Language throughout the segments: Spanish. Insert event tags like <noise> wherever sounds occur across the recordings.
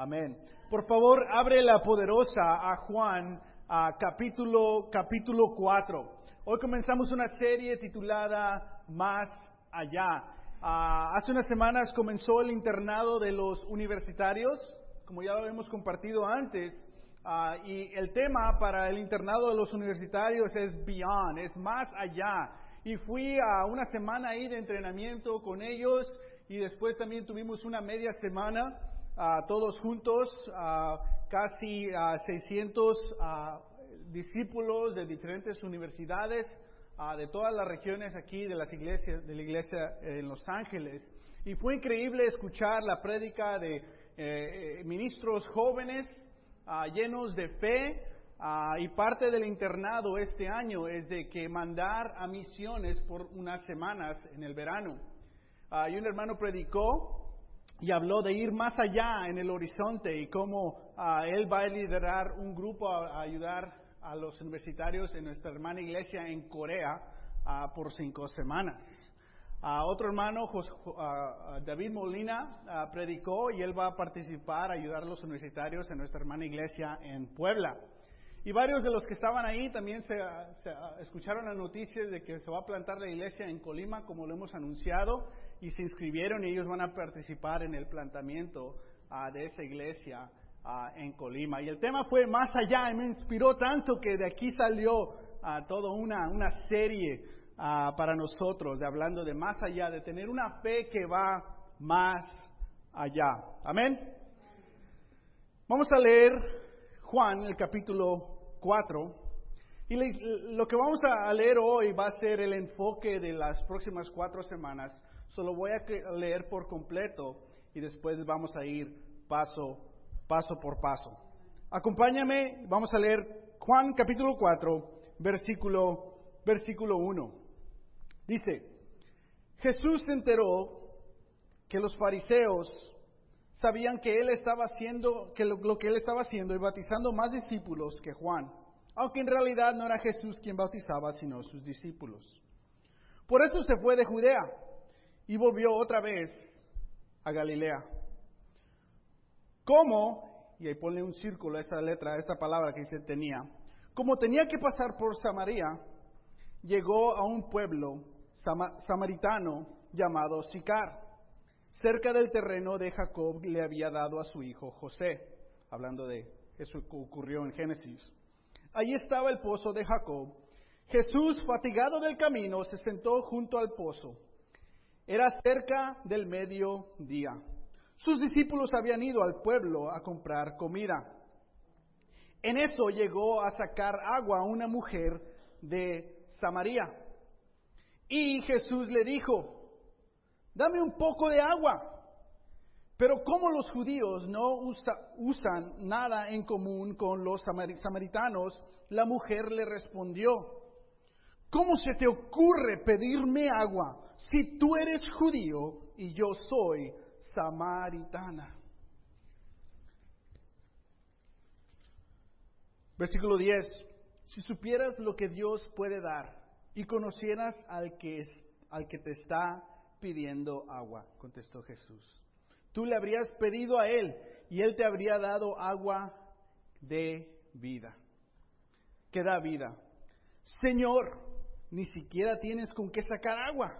Amén. Por favor, abre la poderosa a Juan, a capítulo, capítulo 4. Hoy comenzamos una serie titulada Más allá. Ah, hace unas semanas comenzó el internado de los universitarios, como ya lo hemos compartido antes, ah, y el tema para el internado de los universitarios es Beyond, es más allá. Y fui a una semana ahí de entrenamiento con ellos y después también tuvimos una media semana todos juntos, casi 600 discípulos de diferentes universidades de todas las regiones aquí de las iglesias, de la iglesia en Los Ángeles. Y fue increíble escuchar la prédica de eh, ministros jóvenes llenos de fe. y parte del internado este año es de que mandar a misiones por unas semanas en el verano. y un hermano predicó y habló de ir más allá en el horizonte y cómo él va a liderar un grupo a ayudar a los universitarios en nuestra hermana iglesia en Corea uh, por cinco semanas. Uh, otro hermano, uh, David Molina, predicó y él va a participar, a ayudar a los universitarios en nuestra hermana iglesia en Puebla. Y varios de los que estaban ahí también se, se, escucharon las noticias de que se va a plantar la iglesia en Colima, como lo hemos anunciado, y se inscribieron y ellos van a participar en el plantamiento de esa iglesia en Colima. Y el tema fue más allá y me inspiró tanto que de aquí salió toda una, una serie para nosotros, de hablando de más allá, de tener una fe que va más allá. Amén. Vamos a leer Juan, el capítulo 4. Y lo que vamos a leer hoy va a ser el enfoque de las próximas cuatro semanas. Solo voy a leer por completo y después vamos a ir paso paso por paso. Acompáñame, vamos a leer Juan capítulo 4, versículo, versículo 1. Dice, Jesús se enteró que los fariseos sabían que él estaba haciendo, que lo, que él estaba haciendo y bautizando más discípulos que Juan, aunque en realidad no era Jesús quien bautizaba, sino sus discípulos. Por eso se fue de Judea y volvió otra vez a Galilea. ¿Cómo? Y ahí pone un círculo a esta letra, a esta palabra que dice tenía. Como tenía que pasar por Samaria, llegó a un pueblo samaritano llamado Sicar, cerca del terreno de Jacob le había dado a su hijo José, hablando de eso que ocurrió en Génesis. Allí estaba el pozo de Jacob. Jesús, fatigado del camino, se sentó junto al pozo. Era cerca del mediodía. Sus discípulos habían ido al pueblo a comprar comida. En eso llegó a sacar agua una mujer de Samaria. Y Jesús le dijo, dame un poco de agua. Pero como los judíos no usan nada en común con los samaritanos, la mujer le respondió, ¿cómo se te ocurre pedirme agua si tú eres judío y yo soy samaritana. Versículo 10. Si supieras lo que Dios puede dar y conocieras al que, al que te está pidiendo agua, contestó Jesús. Tú le habrías pedido a Él y Él te habría dado agua de vida, que da vida. Señor, ni siquiera tienes con qué sacar agua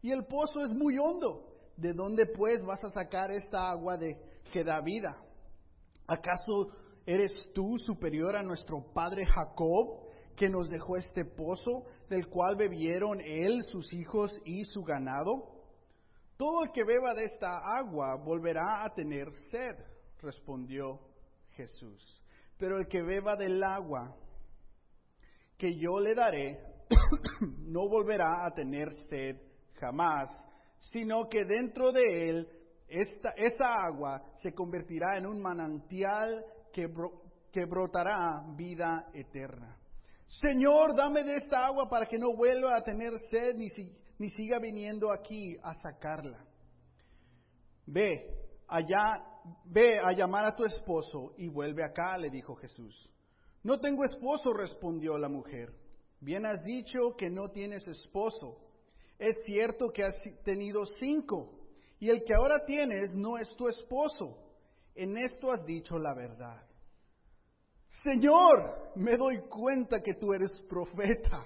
y el pozo es muy hondo. ¿de dónde pues vas a sacar esta agua de que da vida? ¿Acaso eres tú superior a nuestro padre Jacob, que nos dejó este pozo, del cual bebieron él, sus hijos y su ganado? Todo el que beba de esta agua volverá a tener sed, respondió Jesús. Pero el que beba del agua que yo le daré, <coughs> no volverá a tener sed jamás, sino que dentro de él esta, esa agua se convertirá en un manantial que, que brotará vida eterna. Señor, dame de esta agua para que no vuelva a tener sed ni, ni siga viniendo aquí a sacarla. Ve allá, ve a llamar a tu esposo y vuelve acá, le dijo Jesús. No tengo esposo, respondió la mujer. Bien has dicho que no tienes esposo. Es cierto que has tenido cinco y el que ahora tienes no es tu esposo. en esto has dicho la verdad. Señor, me doy cuenta que tú eres profeta.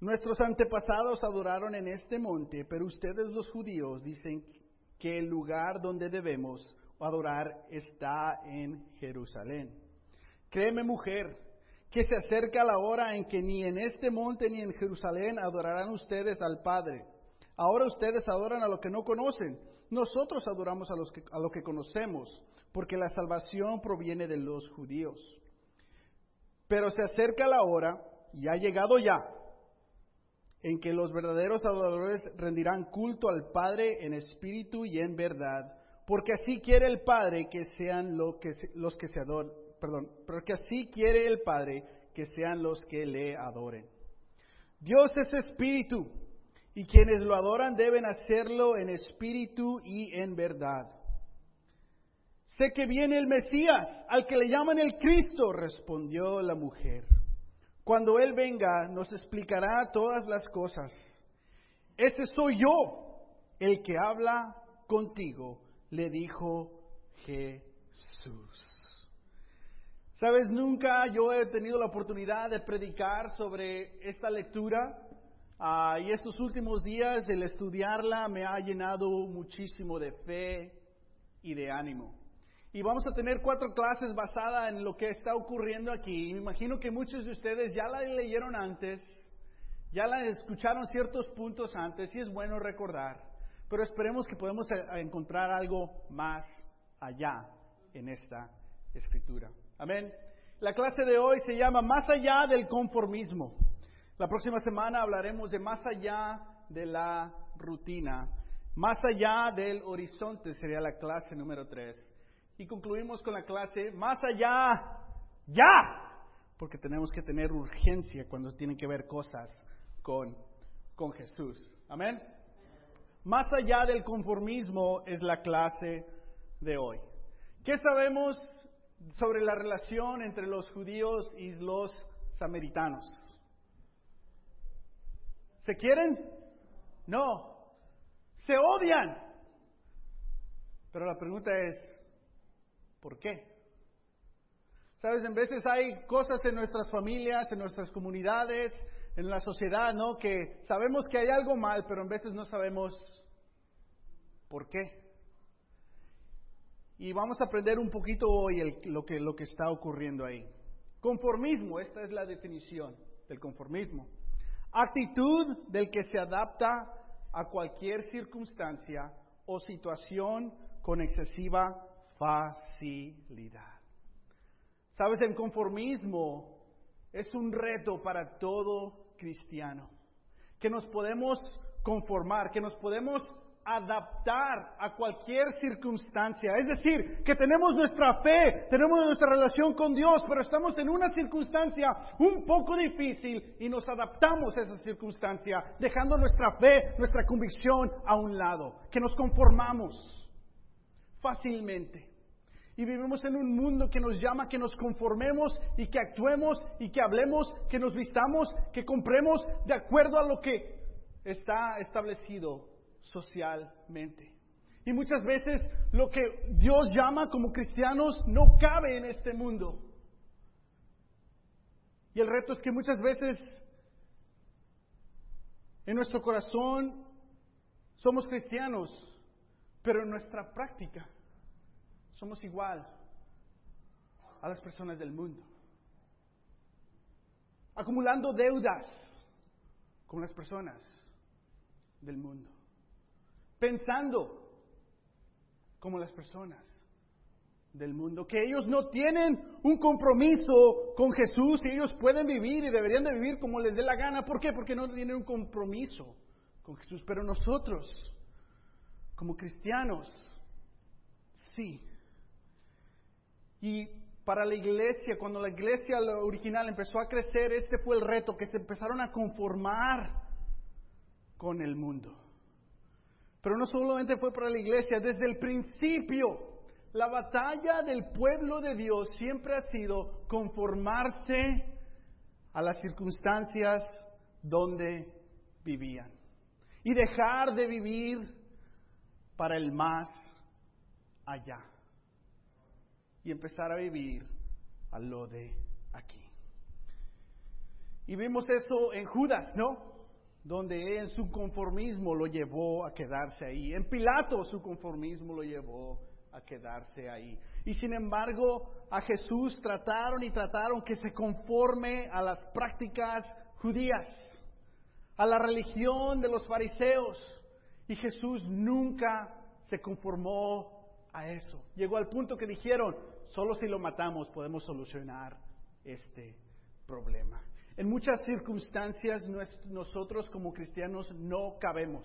Nuestros antepasados adoraron en este monte, pero ustedes los judíos dicen que el lugar donde debemos adorar está en Jerusalén. Créeme mujer, que se acerca la hora en que ni en este monte ni en Jerusalén adorarán ustedes al Padre. Ahora ustedes adoran a lo que no conocen. Nosotros adoramos a, los que, a lo que conocemos, porque la salvación proviene de los judíos. Pero se acerca la hora, y ha llegado ya, en que los verdaderos adoradores rendirán culto al Padre en espíritu y en verdad, porque así quiere el Padre que sean lo que, los que se adoran, perdón, porque así quiere el Padre que sean los que le adoren. Dios es espíritu, y quienes lo adoran deben hacerlo en espíritu y en verdad. Sé que viene el Mesías, al que le llaman el Cristo, respondió la mujer. Cuando Él venga, nos explicará todas las cosas. Ese soy yo, el que habla contigo, le dijo Jesús. Sabes, nunca yo he tenido la oportunidad de predicar sobre esta lectura ah, y estos últimos días el estudiarla me ha llenado muchísimo de fe y de ánimo. Y vamos a tener cuatro clases basadas en lo que está ocurriendo aquí. Me imagino que muchos de ustedes ya la leyeron antes, ya la escucharon ciertos puntos antes y es bueno recordar. Pero esperemos que podamos encontrar algo más allá en esta escritura. Amén. La clase de hoy se llama Más allá del conformismo. La próxima semana hablaremos de más allá de la rutina. Más allá del horizonte sería la clase número 3 y concluimos con la clase más allá, ya, porque tenemos que tener urgencia cuando tienen que ver cosas con, con Jesús. Amén. Más allá del conformismo es la clase de hoy. ¿Qué sabemos sobre la relación entre los judíos y los samaritanos? ¿Se quieren? No. Se odian. Pero la pregunta es, ¿Por qué? Sabes, en veces hay cosas en nuestras familias, en nuestras comunidades, en la sociedad, ¿no? Que sabemos que hay algo mal, pero en veces no sabemos por qué. Y vamos a aprender un poquito hoy lo, que, lo que está ocurriendo ahí. Conformismo, esta es la definición del conformismo. Actitud del que se adapta a cualquier circunstancia o situación con excesiva facilidad. Sabes, el conformismo es un reto para todo cristiano, que nos podemos conformar, que nos podemos adaptar a cualquier circunstancia. Es decir, que tenemos nuestra fe, tenemos nuestra relación con Dios, pero estamos en una circunstancia un poco difícil y nos adaptamos a esa circunstancia, dejando nuestra fe, nuestra convicción a un lado, que nos conformamos fácilmente. Y vivimos en un mundo que nos llama que nos conformemos y que actuemos y que hablemos, que nos vistamos, que compremos de acuerdo a lo que está establecido socialmente. Y muchas veces lo que Dios llama como cristianos no cabe en este mundo. Y el reto es que muchas veces en nuestro corazón somos cristianos, pero en nuestra práctica somos igual a las personas del mundo. Acumulando deudas con las personas del mundo. Pensando como las personas del mundo, que ellos no tienen un compromiso con Jesús y ellos pueden vivir y deberían de vivir como les dé la gana. ¿Por qué? Porque no tienen un compromiso con Jesús. Pero nosotros, como cristianos, sí y para la iglesia, cuando la iglesia original empezó a crecer, este fue el reto, que se empezaron a conformar con el mundo. Pero no solamente fue para la iglesia, desde el principio la batalla del pueblo de Dios siempre ha sido conformarse a las circunstancias donde vivían y dejar de vivir para el más allá. Y empezar a vivir a lo de aquí. Y vimos eso en Judas, ¿no? Donde en su conformismo lo llevó a quedarse ahí. En Pilato su conformismo lo llevó a quedarse ahí. Y sin embargo, a Jesús trataron y trataron que se conforme a las prácticas judías, a la religión de los fariseos. Y Jesús nunca se conformó a eso. Llegó al punto que dijeron, solo si lo matamos podemos solucionar este problema. En muchas circunstancias nosotros como cristianos no cabemos.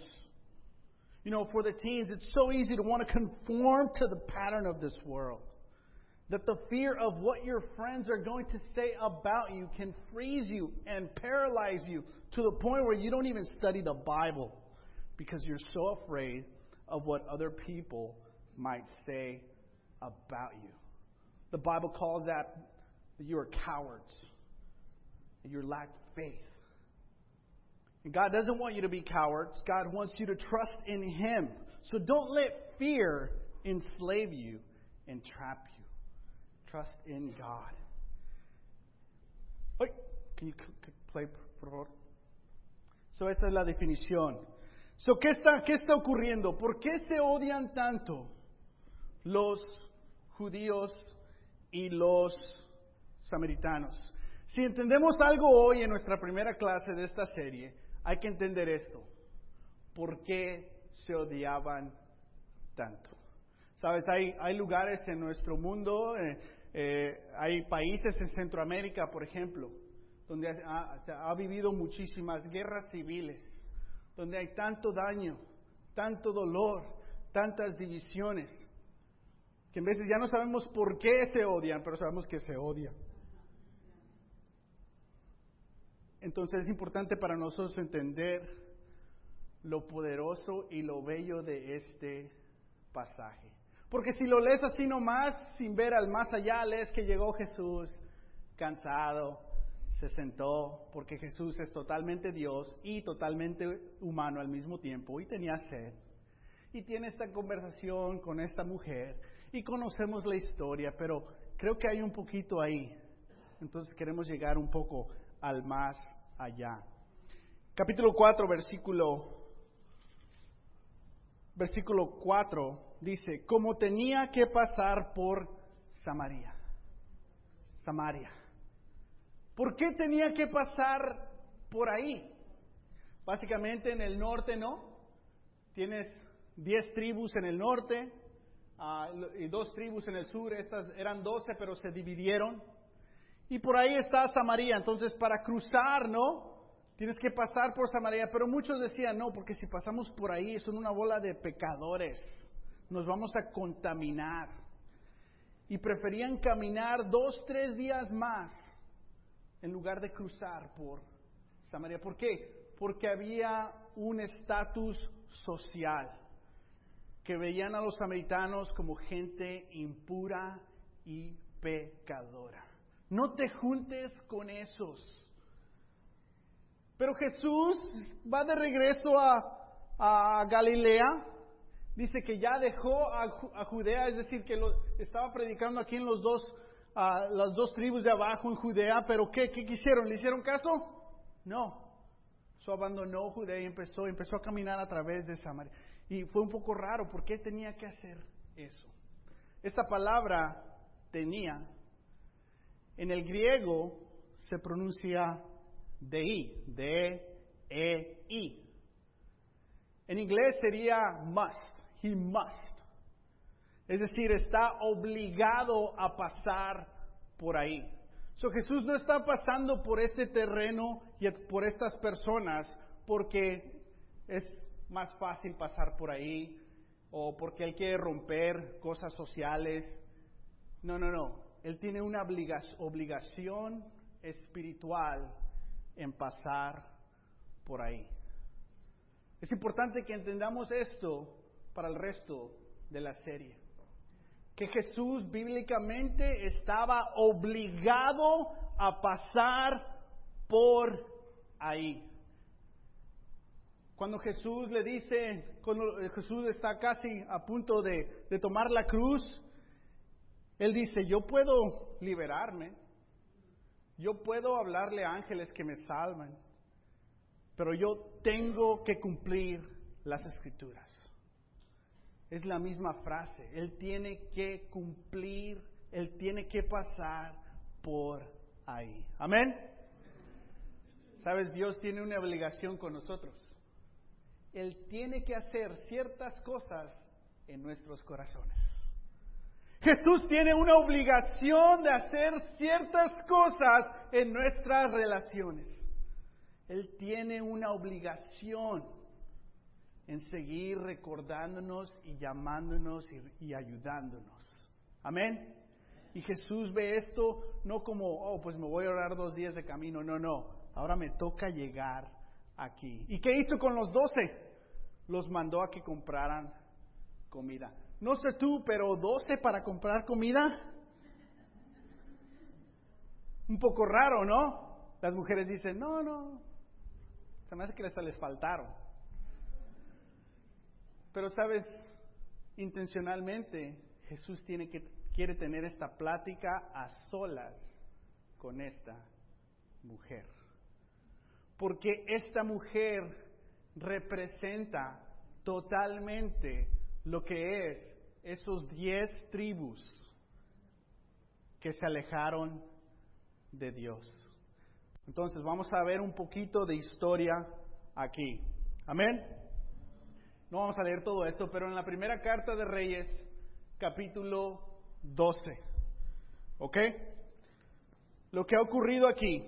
You know, for the teens, it's so easy to want to conform to the pattern of this world. That the fear of what your friends are going to say about you can freeze you and paralyze you to the point where you don't even study the Bible because you're so afraid of what other people might say about you. The Bible calls that you are cowards, that you lack faith. And God doesn't want you to be cowards. God wants you to trust in Him. So don't let fear enslave you and trap you. Trust in God. Wait, can you play, por favor? So, esta es la definición. So, ¿qué está, ¿Qué está ocurriendo? ¿Por qué se odian tanto los judíos y los samaritanos? Si entendemos algo hoy en nuestra primera clase de esta serie, hay que entender esto. ¿Por qué se odiaban tanto? Sabes, hay, hay lugares en nuestro mundo, eh, eh, hay países en Centroamérica, por ejemplo, donde ha, ha, vivido muchísimas guerras civiles, donde hay tanto daño, tanto dolor, tantas divisiones, que en veces ya no sabemos por qué se odian, pero sabemos que se odian. Entonces es importante para nosotros entender lo poderoso y lo bello de este pasaje. Porque si lo lees así nomás, sin ver al más allá, lees que llegó Jesús cansado, se sentó, porque Jesús es totalmente Dios y totalmente humano al mismo tiempo, y tenía sed. Y tiene esta conversación con esta mujer, y conocemos la historia, pero creo que hay un poquito ahí. Entonces queremos llegar un poco al más allá. Capítulo 4, versículo, versículo 4 dice, como tenía que pasar por Samaria. Samaria. ¿Por qué tenía que pasar por ahí? Básicamente en el norte, ¿no? Tienes diez tribus en el norte uh, y dos tribus en el sur. Estas eran doce, pero se dividieron. Y por ahí está Samaria. Entonces, para cruzar, ¿no? Tienes que pasar por Samaria. Pero muchos decían, no, porque si pasamos por ahí son una bola de pecadores. Nos vamos a contaminar. Y preferían caminar dos, tres días más en lugar de cruzar por Samaria. ¿Por qué? Porque había un estatus social que veían a los samaritanos como gente impura y pecadora. No te juntes con esos. Pero Jesús va de regreso a, Galilea. Dice que ya dejó a, Judea, es decir, que estaba predicando aquí en los dos, las dos tribus de abajo en Judea. Pero ¿qué, ¿qué quisieron? ¿Le hicieron caso? No. So abandonó Judea y empezó, empezó a caminar a través de Samaria. Y fue un poco raro, ¿por qué tenía que hacer eso? Esta palabra tenía en el griego se pronuncia dei, D-E-I. En inglés sería must, he must. Es decir, está obligado a pasar por ahí. So, Jesús no está pasando por este terreno y por estas personas porque es más fácil pasar por ahí o porque él quiere romper cosas sociales. No, no, no. Él tiene una obligación espiritual en pasar por ahí. Es importante que entendamos esto para el resto de la serie. Que Jesús bíblicamente estaba obligado a pasar por ahí. Cuando Jesús le dice, cuando Jesús está casi a punto de, tomar la cruz, Él dice, yo puedo liberarme, yo puedo hablarle a ángeles que me salvan, pero yo tengo que cumplir las escrituras. Es la misma frase, Él tiene que cumplir, Él tiene que pasar por ahí. Amén. Sabes, Dios tiene una obligación con nosotros. Él tiene que hacer ciertas cosas en nuestros corazones. Jesús tiene una obligación de hacer ciertas cosas en nuestras relaciones. Él tiene una obligación en seguir recordándonos y llamándonos y, ayudándonos. Amén. Y Jesús ve esto no como, oh, pues me voy a orar dos días de camino. No, no. Ahora me toca llegar aquí. ¿Y qué hizo con los doce? Los mandó a que compraran comida. No sé tú, pero doce para comprar comida. Un poco raro, ¿no? Las mujeres dicen, no, no. Se me hace que les, les faltaron. Pero sabes, intencionalmente Jesús tiene que, quiere tener esta plática a solas con esta mujer. Porque esta mujer representa totalmente lo que es esos diez tribus que se alejaron de Dios. Entonces vamos a ver un poquito de historia aquí. Amén. No vamos a leer todo esto, pero en la primera carta de Reyes, capítulo 12, ¿ok? Lo que ha ocurrido aquí,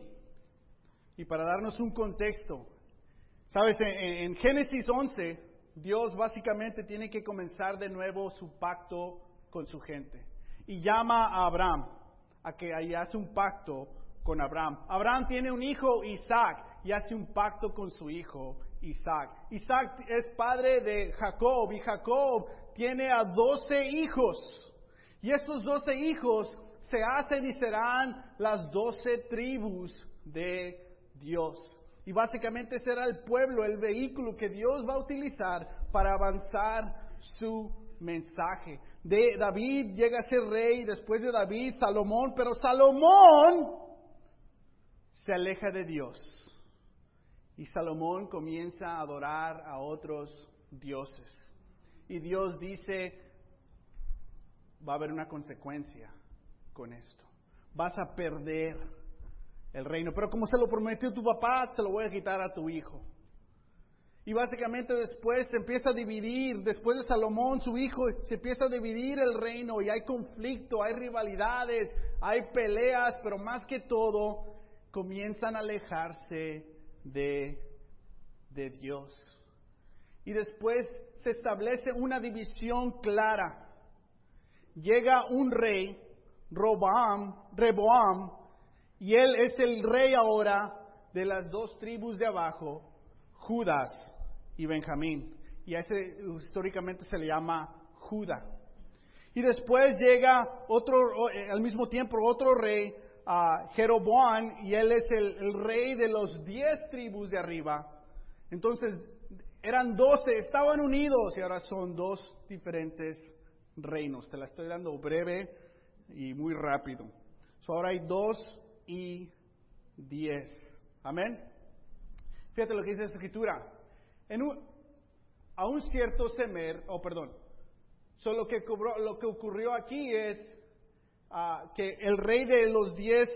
y para darnos un contexto, sabes, en, Génesis 11, Dios básicamente tiene que comenzar de nuevo su pacto con su gente. Y llama a Abraham a que ahí hace un pacto con Abraham. Abraham tiene un hijo, Isaac, y hace un pacto con su hijo, Isaac. Isaac es padre de Jacob y Jacob tiene a doce hijos. Y estos doce hijos se hacen y serán las doce tribus de Dios. Y básicamente será el pueblo, el vehículo que Dios va a utilizar para avanzar su mensaje. De David llega a ser rey, después de David Salomón, pero Salomón se aleja de Dios. Y Salomón comienza a adorar a otros dioses. Y Dios dice, va a haber una consecuencia con esto. Vas a perder el reino. Pero como se lo prometió tu papá, se lo voy a quitar a tu hijo. Y básicamente después se empieza a dividir, después de Salomón, su hijo, se empieza a dividir el reino y hay conflicto, hay rivalidades, hay peleas, pero más que todo comienzan a alejarse de, de Dios. Y después se establece una división clara. Llega un rey, Roboam, Reboam, y él es el rey ahora de las dos tribus de abajo, Judas y Benjamín. Y a ese históricamente se le llama Judá. Y después llega otro, eh, al mismo tiempo otro rey, Jeroboam, y él es el, rey de los diez tribus de arriba. Entonces, eran doce, estaban unidos y ahora son dos diferentes reinos. Te la estoy dando breve y muy rápido. ahora hay dos y 10. Amén. Fíjate lo que dice la escritura. En un, a un cierto semer, oh perdón, solo que, lo que ocurrió aquí es uh, que el rey de los diez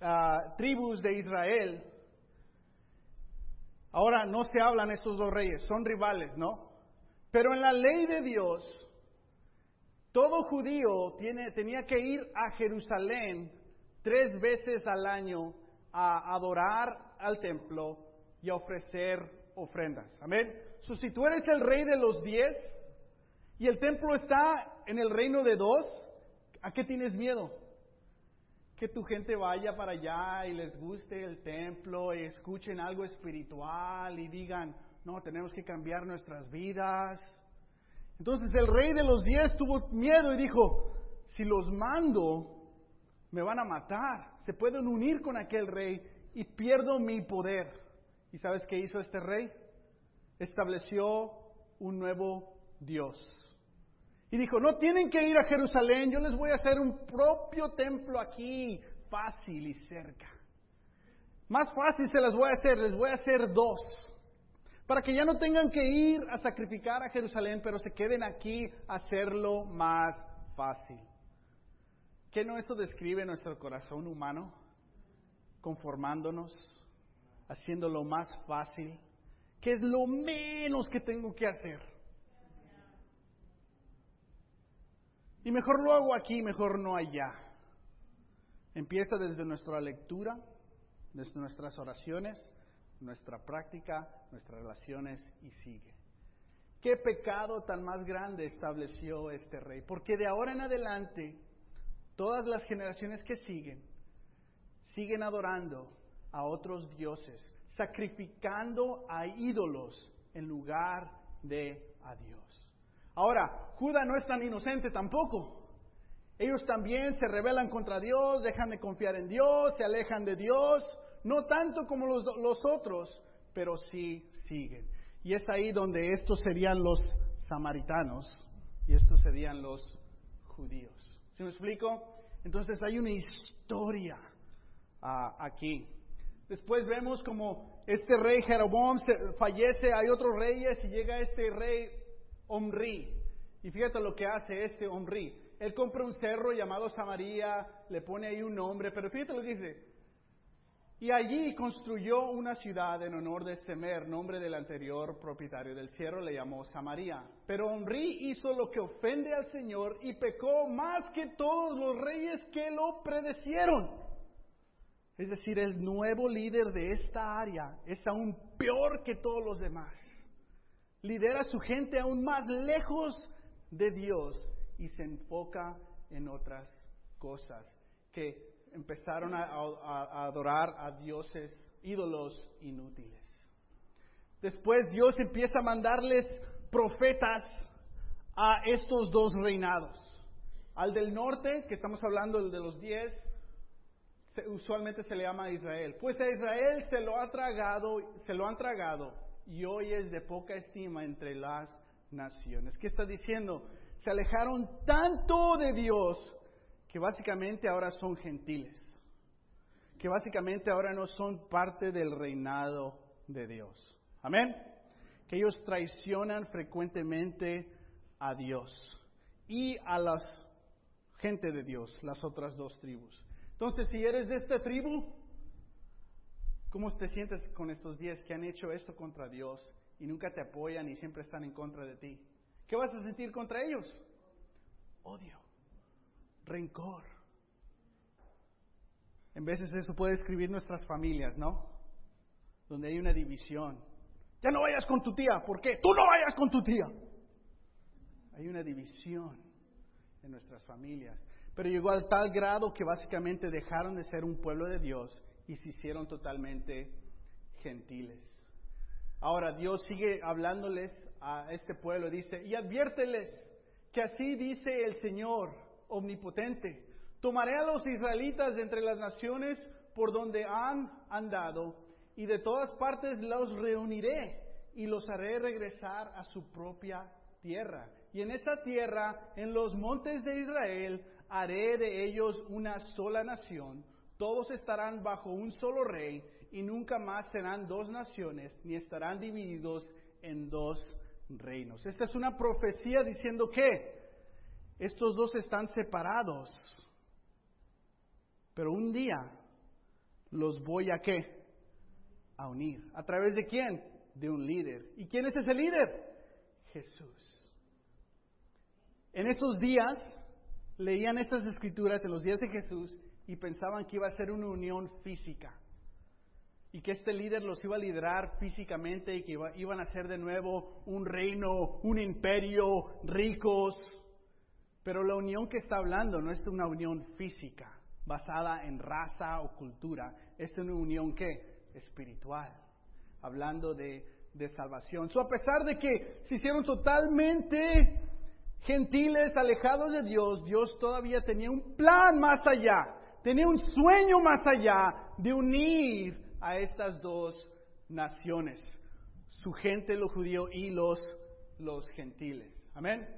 uh, tribus de Israel, ahora no se hablan estos dos reyes, son rivales, ¿no? Pero en la ley de Dios, todo judío tiene, tenía que ir a Jerusalén tres veces al año a adorar al templo y a ofrecer ofrendas. Amén. si tú eres el rey de los diez y el templo está en el reino de dos, ¿a qué tienes miedo? Que tu gente vaya para allá y les guste el templo y escuchen algo espiritual y digan, no, tenemos que cambiar nuestras vidas. Entonces el rey de los diez tuvo miedo y dijo, si los mando, me van a matar, se pueden unir con aquel rey y pierdo mi poder. ¿Y sabes qué hizo este rey? Estableció un nuevo Dios. Y dijo, no tienen que ir a Jerusalén, yo les voy a hacer un propio templo aquí, fácil y cerca. Más fácil se las voy a hacer, les voy a hacer dos. Para que ya no tengan que ir a sacrificar a Jerusalén, pero se queden aquí a hacerlo más fácil. ¿Qué no eso describe nuestro corazón humano? Conformándonos, haciéndolo más fácil. ¿Qué es lo menos que tengo que hacer? Y mejor lo hago aquí, mejor no allá. Empieza desde nuestra lectura, desde nuestras oraciones, nuestra práctica, nuestras relaciones y sigue. ¿Qué pecado tan más grande estableció este rey? Porque de ahora en adelante, todas las generaciones que siguen, siguen adorando a otros dioses, sacrificando a ídolos en lugar de a Dios. Ahora, Judá no es tan inocente tampoco. Ellos también se rebelan contra Dios, dejan de confiar en Dios, se alejan de Dios, no tanto como los, los otros, pero sí siguen. Y es ahí donde estos serían los samaritanos y estos serían los judíos. ¿Se me explico? Entonces hay una historia ah, aquí. Después vemos como este rey Jeroboam fallece, hay otros reyes y llega este rey Omri. Y fíjate lo que hace este Omri. Él compra un cerro llamado Samaria, le pone ahí un nombre, pero fíjate lo que dice. Y allí construyó una ciudad en honor de Semer, nombre del anterior propietario del cerro, le llamó Samaria. Pero Omri hizo lo que ofende al Señor y pecó más que todos los reyes que lo predecieron. Es decir, el nuevo líder de esta área es aún peor que todos los demás. Lidera a su gente aún más lejos de Dios y se enfoca en otras cosas que empezaron a, adorar a dioses, ídolos inútiles. Después Dios empieza a mandarles profetas a estos dos reinados. Al del norte, que estamos hablando del de los diez, usualmente se le llama Israel. Pues a Israel se lo ha tragado, se lo han tragado y hoy es de poca estima entre las naciones. ¿Qué está diciendo? Se alejaron tanto de Dios que básicamente ahora son gentiles, que básicamente ahora no son parte del reinado de Dios. Amén. Que ellos traicionan frecuentemente a Dios y a la gente de Dios, las otras dos tribus. Entonces, si eres de esta tribu, ¿cómo te sientes con estos días que han hecho esto contra Dios y nunca te apoyan y siempre están en contra de ti? ¿Qué vas a sentir contra ellos? Odio rencor. En veces eso puede escribir nuestras familias, ¿no? Donde hay una división. Ya no vayas con tu tía, ¿por qué? Tú no vayas con tu tía. Hay una división en nuestras familias. Pero llegó al tal grado que básicamente dejaron de ser un pueblo de Dios y se hicieron totalmente gentiles. Ahora Dios sigue hablándoles a este pueblo, dice, y adviérteles que así dice el Señor omnipotente. Tomaré a los israelitas de entre las naciones por donde han andado y de todas partes los reuniré y los haré regresar a su propia tierra. Y en esa tierra, en los montes de Israel, haré de ellos una sola nación. Todos estarán bajo un solo rey y nunca más serán dos naciones ni estarán divididos en dos reinos. Esta es una profecía diciendo que estos dos están separados. Pero un día los voy a qué? A unir. ¿A través de quién? De un líder. ¿Y quién es ese líder? Jesús. En esos días leían estas escrituras en los días de Jesús y pensaban que iba a ser una unión física y que este líder los iba a liderar físicamente y que iban a ser de nuevo un reino, un imperio, ricos, pero la unión que está hablando no es una unión física, basada en raza o cultura, es una unión que espiritual, hablando de, de salvación. So, a pesar de que se hicieron totalmente gentiles, alejados de Dios, Dios todavía tenía un plan más allá, tenía un sueño más allá de unir a estas dos naciones, su gente, los judíos y los, los gentiles. Amén.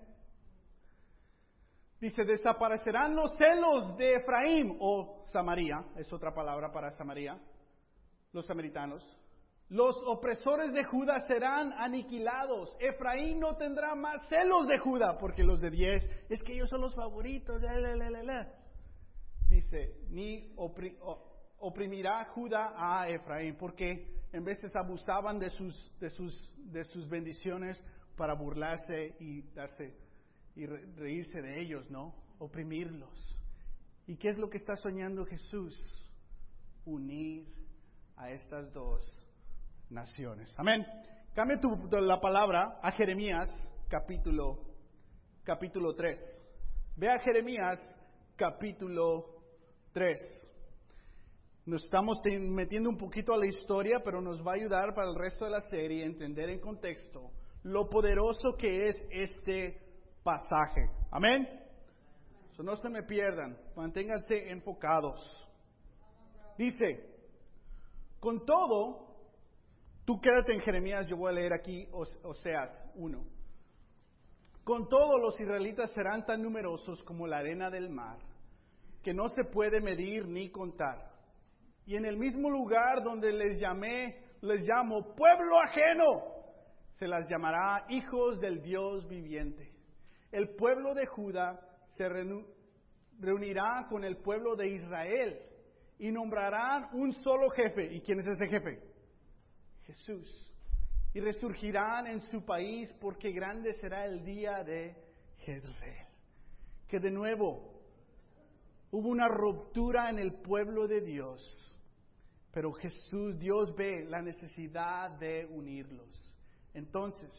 Dice, desaparecerán los celos de Efraín o Samaria, es otra palabra para Samaria, los samaritanos. Los opresores de Judá serán aniquilados. Efraín no tendrá más celos de Judá, porque los de diez, es que ellos son los favoritos. Dice, ni oprimirá Judá a Efraín, porque en veces abusaban de sus, de sus, de sus bendiciones para burlarse y darse y reírse de ellos, ¿no? Oprimirlos. ¿Y qué es lo que está soñando Jesús? Unir a estas dos naciones. Amén. Cambia tu, la palabra a Jeremías capítulo, capítulo 3. Ve a Jeremías capítulo 3. Nos estamos metiendo un poquito a la historia, pero nos va a ayudar para el resto de la serie a entender en contexto lo poderoso que es este pasaje. Amén. no se me pierdan, manténganse enfocados. Dice, con todo, Tú quédate en Jeremías, yo voy a leer aquí Oseas 1. Con todo los israelitas serán tan numerosos como la arena del mar, que no se puede medir ni contar. Y en el mismo lugar donde les llamé, les llamo pueblo ajeno, se las llamará hijos del Dios viviente. El pueblo de Judá se reunirá con el pueblo de Israel y nombrarán un solo jefe. ¿Y quién es ese jefe? Jesús. Y resurgirán en su país porque grande será el día de Jezreel. Que de nuevo hubo una ruptura en el pueblo de Dios. Pero Jesús, Dios ve la necesidad de unirlos. Entonces,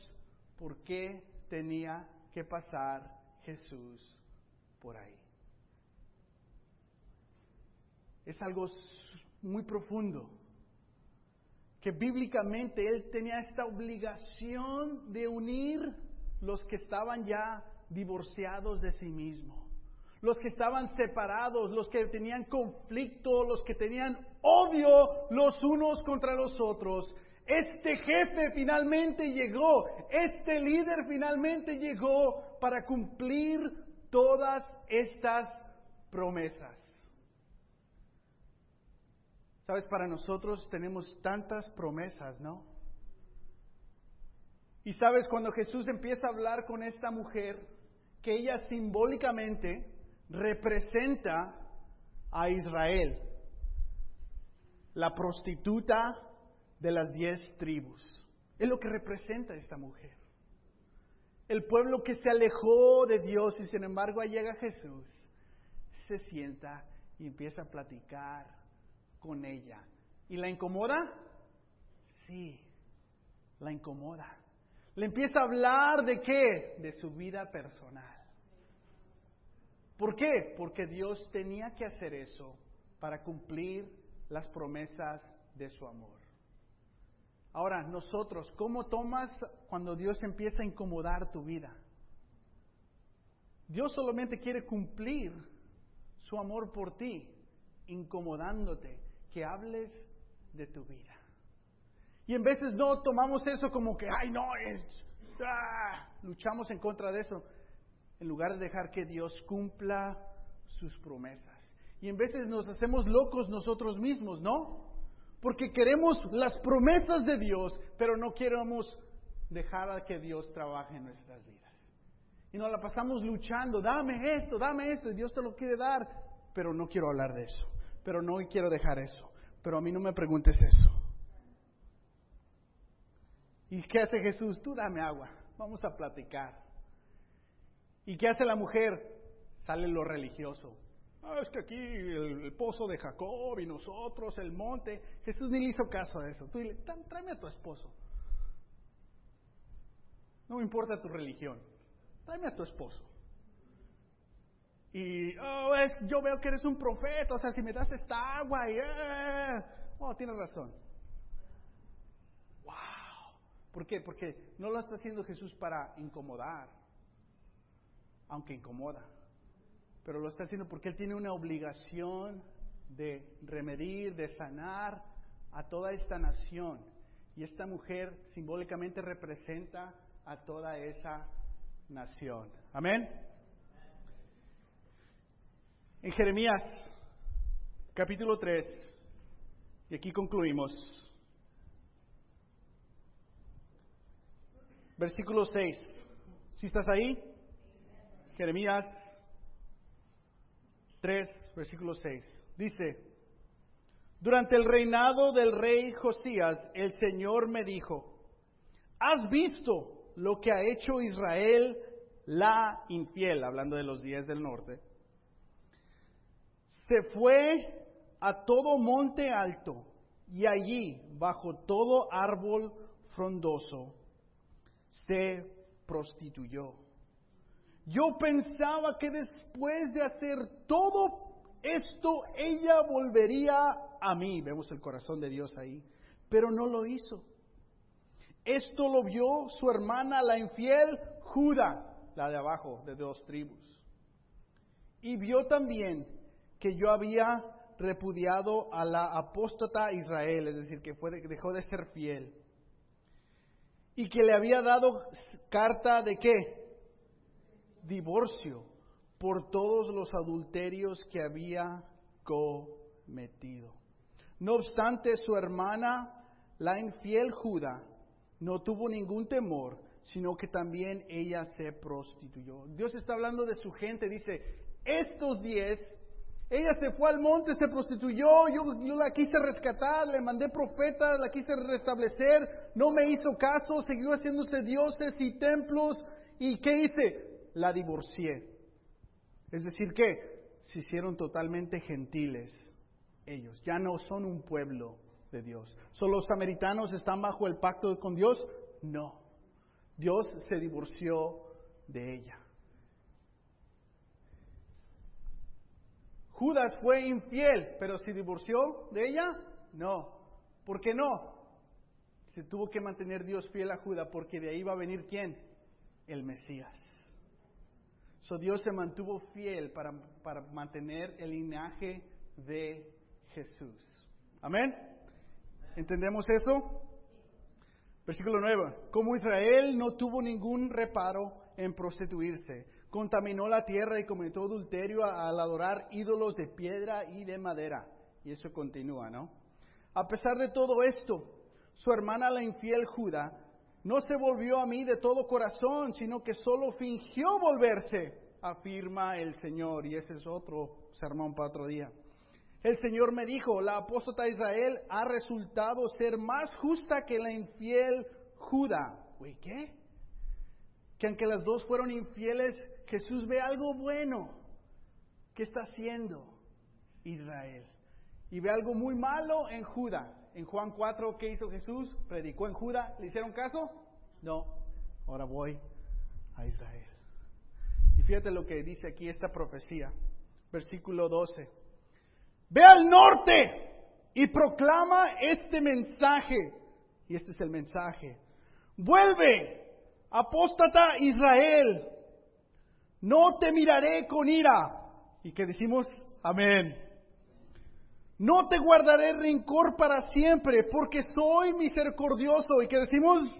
¿por qué tenía que pasar Jesús por ahí? Es algo muy profundo que bíblicamente él tenía esta obligación de unir los que estaban ya divorciados de sí mismo, los que estaban separados, los que tenían conflicto, los que tenían odio los unos contra los otros. Este jefe finalmente llegó, este líder finalmente llegó para cumplir todas estas promesas. Sabes, para nosotros tenemos tantas promesas, ¿no? Y sabes, cuando Jesús empieza a hablar con esta mujer, que ella simbólicamente representa a Israel, la prostituta de las diez tribus. Es lo que representa esta mujer. El pueblo que se alejó de Dios y sin embargo llega Jesús, se sienta y empieza a platicar con ella. ¿Y la incomoda? Sí, la incomoda. Le empieza a hablar de qué? De su vida personal. ¿Por qué? Porque Dios tenía que hacer eso para cumplir las promesas de su amor. Ahora, nosotros, ¿cómo tomas cuando Dios empieza a incomodar tu vida? Dios solamente quiere cumplir su amor por ti, incomodándote, que hables de tu vida. Y en veces no tomamos eso como que, ay, no, ah", luchamos en contra de eso, en lugar de dejar que Dios cumpla sus promesas. Y en veces nos hacemos locos nosotros mismos, ¿no? Porque queremos las promesas de Dios, pero no queremos dejar a que Dios trabaje en nuestras vidas. Y nos la pasamos luchando, dame esto, dame esto, y Dios te lo quiere dar, pero no quiero hablar de eso pero no quiero dejar eso. Pero a mí no me preguntes eso. ¿Y qué hace Jesús? Tú dame agua, vamos a platicar. ¿Y qué hace la mujer? Sale lo religioso. Ah, es que aquí el, pozo de Jacob y nosotros, el monte. Jesús ni le hizo caso a eso. Tú dile, tráeme a tu esposo. No me importa tu religión. Tráeme a tu esposo. Y, oh, es, yo veo que eres un profeta, o sea, si me das esta agua, y, eh, tienes razón. Wow. ¿Por qué? Porque no lo está haciendo Jesús para incomodar, aunque incomoda, pero lo está haciendo porque Él tiene una obligación de remedir, de sanar a toda esta nación. Y esta mujer simbólicamente representa a toda esa nación. Amén. En Jeremías, capítulo 3, y aquí concluimos. Versículo 6. ¿Si estás ahí? Jeremías 3, versículo 6. Dice, durante el reinado del rey Josías, el Señor me dijo, ¿has visto lo que ha hecho Israel la infiel? Hablando de los días del norte. Se fue a todo monte alto y allí, bajo todo árbol frondoso, se prostituyó. Yo pensaba que después de hacer todo esto, ella volvería a mí. Vemos el corazón de Dios ahí. Pero no lo hizo. Esto lo vio su hermana, la infiel, Judá, la de abajo, de dos tribus. Y vio también que yo había repudiado a la apóstata Israel, es decir, que fue, dejó de ser fiel. Y que le había dado carta de qué? Divorcio por todos los adulterios que había cometido. No obstante, su hermana, la infiel Judá, no tuvo ningún temor, sino que también ella se prostituyó. Dios está hablando de su gente, dice, estos diez ella se fue al monte, se prostituyó, yo, la quise rescatar, le mandé profetas, la quise restablecer, no me hizo caso, siguió haciéndose dioses y templos. ¿Y qué hice? La divorcié. Es decir, que se hicieron totalmente gentiles ellos, ya no son un pueblo de Dios. ¿Son los samaritanos están bajo el pacto con Dios? No. Dios se divorció de ella. Judas fue infiel, pero se divorció de ella? No. ¿Por qué no? Se tuvo que mantener Dios fiel a Judas porque de ahí va a venir quién? El Mesías. So Dios se mantuvo fiel para, para mantener el linaje de Jesús. Amén. ¿Entendemos eso? Versículo 9. Como Israel no tuvo ningún reparo en prostituirse, contaminó la tierra y cometió adulterio al adorar ídolos de piedra y de madera. Y eso continúa, ¿no? A pesar de todo esto, su hermana la infiel Judá no se volvió a mí de todo corazón, sino que solo fingió volverse, afirma el Señor. Y ese es otro sermón para otro día. El Señor me dijo, la apóstata Israel ha resultado ser más justa que la infiel Judá. Güey, ¿qué? Que aunque las dos fueron infieles, Jesús ve algo bueno que está haciendo Israel. Y ve algo muy malo en Judá. En Juan 4, ¿qué hizo Jesús? Predicó en Judá. ¿Le hicieron caso? No. Ahora voy a Israel. Y fíjate lo que dice aquí esta profecía. Versículo 12. Ve al norte y proclama este mensaje. Y este es el mensaje. Vuelve, apóstata Israel no te miraré con ira. Y que decimos, amén. No te guardaré rencor para siempre, porque soy misericordioso. Y que decimos,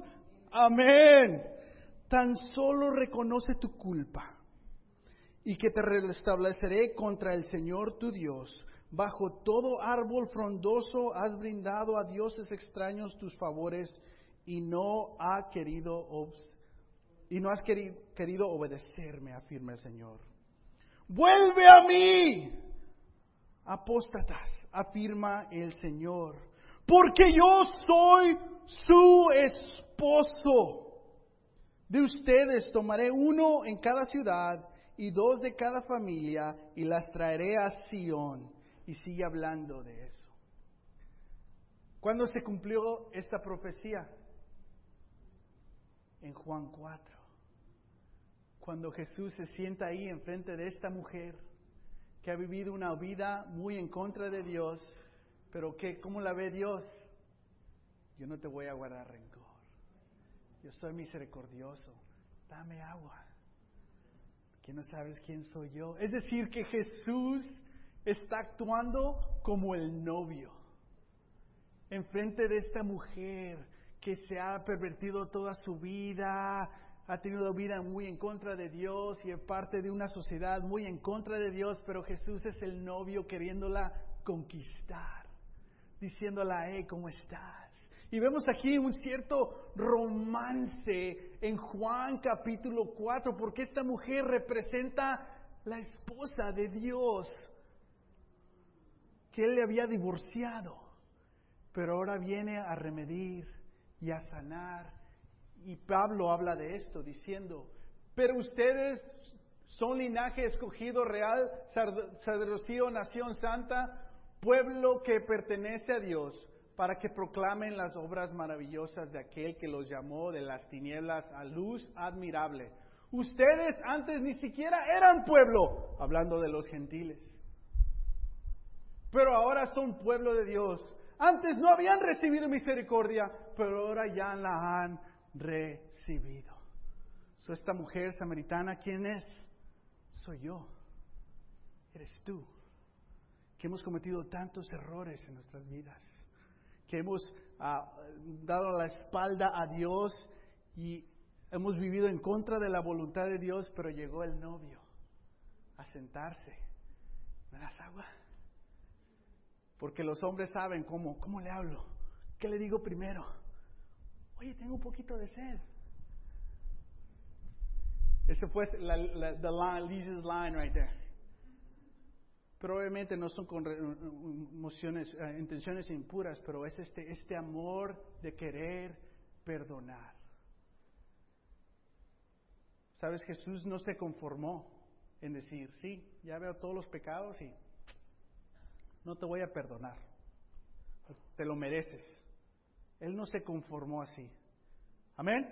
amén. Tan solo reconoce tu culpa y que te restableceré contra el Señor tu Dios. Bajo todo árbol frondoso has brindado a dioses extraños tus favores y no ha querido y no has querido, obedecerme, afirma el Señor. Vuelve a mí, apóstatas, afirma el Señor, porque yo soy su esposo. De ustedes tomaré uno en cada ciudad y dos de cada familia y las traeré a Sión. Y sigue hablando de eso. ¿Cuándo se cumplió esta profecía? En Juan 4 cuando Jesús se sienta ahí enfrente de esta mujer que ha vivido una vida muy en contra de Dios, pero que, ¿cómo la ve Dios? Yo no te voy a guardar rencor. Yo soy misericordioso. Dame agua. Que no sabes quién soy yo. Es decir, que Jesús está actuando como el novio. Enfrente de esta mujer que se ha pervertido toda su vida, ha tenido vida muy en contra de Dios y es parte de una sociedad muy en contra de Dios, pero Jesús es el novio queriéndola conquistar, diciéndola, hey, ¿cómo estás? Y vemos aquí un cierto romance en Juan capítulo 4, porque esta mujer representa la esposa de Dios, que él le había divorciado, pero ahora viene a remedir y a sanar. Y Pablo habla de esto diciendo, pero ustedes son linaje escogido real, sacerdocio, nación santa, pueblo que pertenece a Dios, para que proclamen las obras maravillosas de aquel que los llamó de las tinieblas a luz admirable. Ustedes antes ni siquiera eran pueblo, hablando de los gentiles. Pero ahora son pueblo de Dios. Antes no habían recibido misericordia, pero ahora ya la han recibido. So, esta mujer samaritana, ¿quién es? Soy yo. Eres tú. Que hemos cometido tantos errores en nuestras vidas. Que hemos ah, dado la espalda a Dios y hemos vivido en contra de la voluntad de Dios, pero llegó el novio a sentarse. ¿Me das agua? Porque los hombres saben cómo, cómo le hablo. ¿Qué le digo primero? Oye, tengo un poquito de sed. Ese fue la, la the line, line right there. Pero no son con emociones, eh, intenciones impuras, pero es este, este amor de querer perdonar. Sabes, Jesús no se conformó en decir, sí, ya veo todos los pecados y no te voy a perdonar. Te lo mereces. Él no se conformó así. Amén.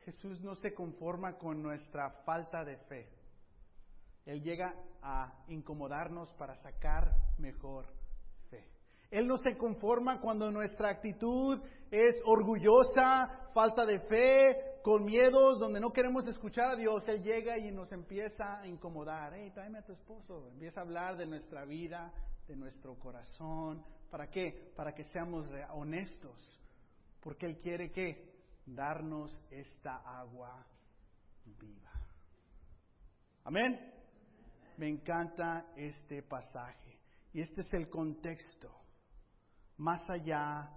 Jesús no se conforma con nuestra falta de fe. Él llega a incomodarnos para sacar mejor fe. Él no se conforma cuando nuestra actitud es orgullosa, falta de fe, con miedos, donde no queremos escuchar a Dios. Él llega y nos empieza a incomodar. Hey, tráeme a tu esposo. Empieza a hablar de nuestra vida, de nuestro corazón. ¿Para qué? Para que seamos honestos porque Él quiere que darnos esta agua viva. Amén. Me encanta este pasaje. Y este es el contexto. Más allá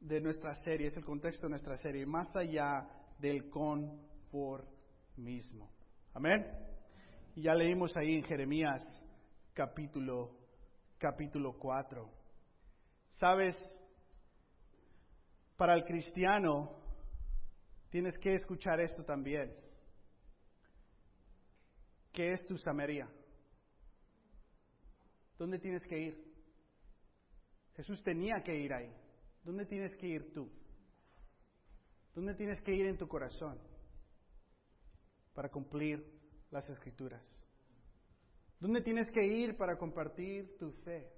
de nuestra serie, es el contexto de nuestra serie, más allá del conformismo. Amén. Y ya leímos ahí en Jeremías capítulo capítulo 4. ¿Sabes? Para el cristiano, tienes que escuchar esto también. ¿Qué es tu Samaria? ¿Dónde tienes que ir? Jesús tenía que ir ahí. ¿Dónde tienes que ir tú? ¿Dónde tienes que ir en tu corazón para cumplir las escrituras? ¿Dónde tienes que ir para compartir tu fe?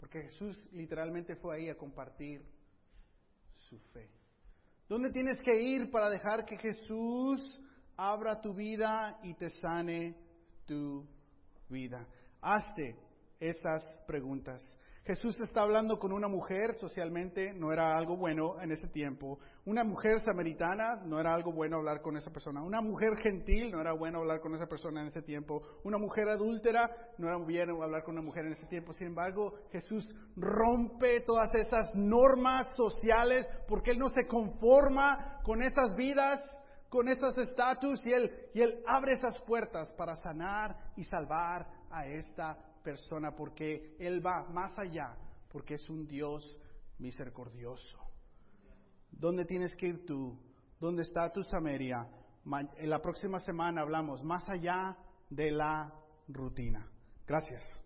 Porque Jesús literalmente fue ahí a compartir su fe. ¿Dónde tienes que ir para dejar que Jesús abra tu vida y te sane tu vida? Hazte esas preguntas. Jesús está hablando con una mujer, socialmente no era algo bueno en ese tiempo. Una mujer samaritana, no era algo bueno hablar con esa persona. Una mujer gentil, no era bueno hablar con esa persona en ese tiempo. Una mujer adúltera, no era bien hablar con una mujer en ese tiempo. Sin embargo, Jesús rompe todas esas normas sociales porque Él no se conforma con esas vidas, con esos estatus y él, y él abre esas puertas para sanar y salvar a esta persona porque Él va más allá, porque es un Dios misericordioso. ¿Dónde tienes que ir tú? ¿Dónde está tu Samaria? En la próxima semana hablamos más allá de la rutina. Gracias.